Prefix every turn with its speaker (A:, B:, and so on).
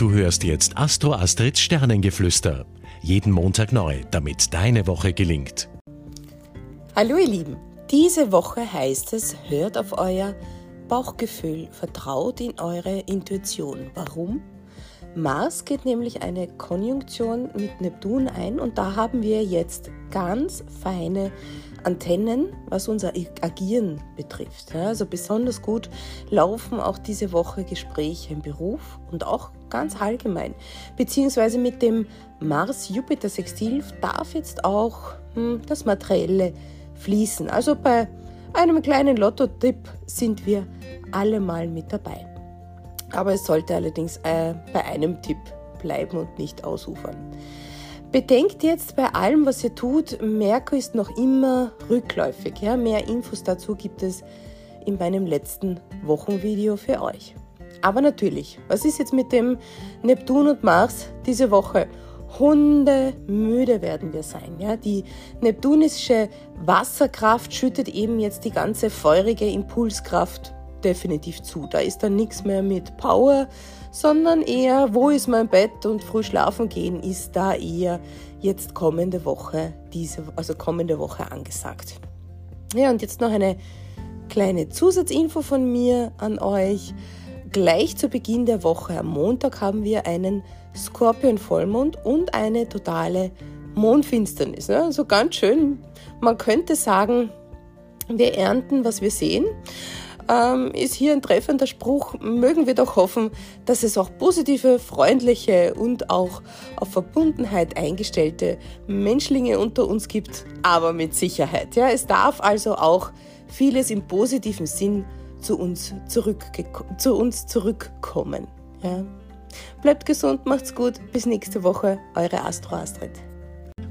A: Du hörst jetzt Astro Astrids Sternengeflüster. Jeden Montag neu, damit deine Woche gelingt.
B: Hallo ihr Lieben, diese Woche heißt es, hört auf euer Bauchgefühl, vertraut in eure Intuition. Warum? Mars geht nämlich eine Konjunktion mit Neptun ein und da haben wir jetzt ganz feine Antennen, was unser Agieren betrifft. Also besonders gut laufen auch diese Woche Gespräche im Beruf und auch ganz allgemein. Beziehungsweise mit dem Mars-Jupiter-Sextil darf jetzt auch hm, das Materielle fließen. Also bei einem kleinen Lotto-Tipp sind wir alle mal mit dabei. Aber es sollte allerdings äh, bei einem Tipp bleiben und nicht ausufern. Bedenkt jetzt bei allem, was ihr tut, Merkur ist noch immer rückläufig. Ja? Mehr Infos dazu gibt es in meinem letzten Wochenvideo für euch. Aber natürlich, was ist jetzt mit dem Neptun und Mars diese Woche? Hundemüde werden wir sein. Ja? Die neptunische Wasserkraft schüttet eben jetzt die ganze feurige Impulskraft definitiv zu. Da ist dann nichts mehr mit Power, sondern eher, wo ist mein Bett und früh schlafen gehen, ist da eher jetzt kommende Woche, diese, also kommende Woche angesagt. Ja, und jetzt noch eine kleine Zusatzinfo von mir an euch. Gleich zu Beginn der Woche am Montag haben wir einen Skorpion-Vollmond und eine totale Mondfinsternis. Ne? Also ganz schön, man könnte sagen, wir ernten, was wir sehen ähm, ist hier ein treffender Spruch. Mögen wir doch hoffen, dass es auch positive, freundliche und auch auf Verbundenheit eingestellte Menschlinge unter uns gibt, aber mit Sicherheit. Ja, es darf also auch vieles im positiven Sinn zu uns, zu uns zurückkommen. Ja. Bleibt gesund, macht's gut. Bis nächste Woche, eure Astro Astrid.